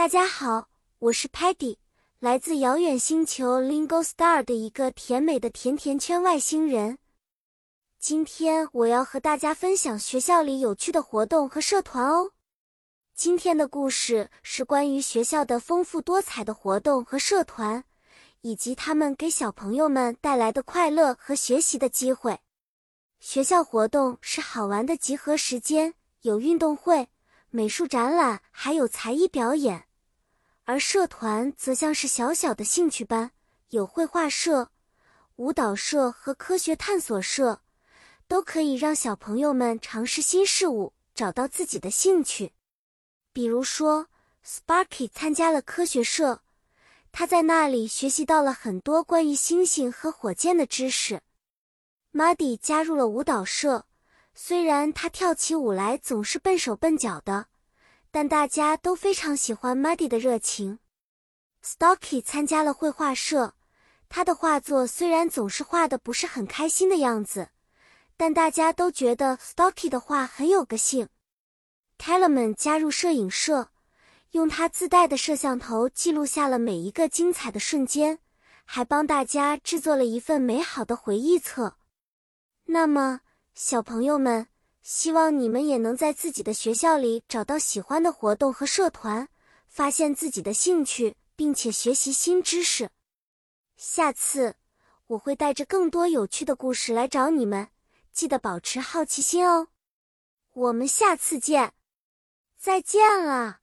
大家好，我是 Patty，来自遥远星球 Lingo Star 的一个甜美的甜甜圈外星人。今天我要和大家分享学校里有趣的活动和社团哦。今天的故事是关于学校的丰富多彩的活动和社团，以及他们给小朋友们带来的快乐和学习的机会。学校活动是好玩的集合时间，有运动会、美术展览，还有才艺表演。而社团则像是小小的兴趣班，有绘画社、舞蹈社和科学探索社，都可以让小朋友们尝试新事物，找到自己的兴趣。比如说，Sparky 参加了科学社，他在那里学习到了很多关于星星和火箭的知识。Muddy 加入了舞蹈社，虽然他跳起舞来总是笨手笨脚的。但大家都非常喜欢 Muddy 的热情。Stocky 参加了绘画社，他的画作虽然总是画的不是很开心的样子，但大家都觉得 Stocky 的画很有个性。t e l e m a n 加入摄影社，用他自带的摄像头记录下了每一个精彩的瞬间，还帮大家制作了一份美好的回忆册。那么，小朋友们。希望你们也能在自己的学校里找到喜欢的活动和社团，发现自己的兴趣，并且学习新知识。下次我会带着更多有趣的故事来找你们，记得保持好奇心哦。我们下次见，再见了。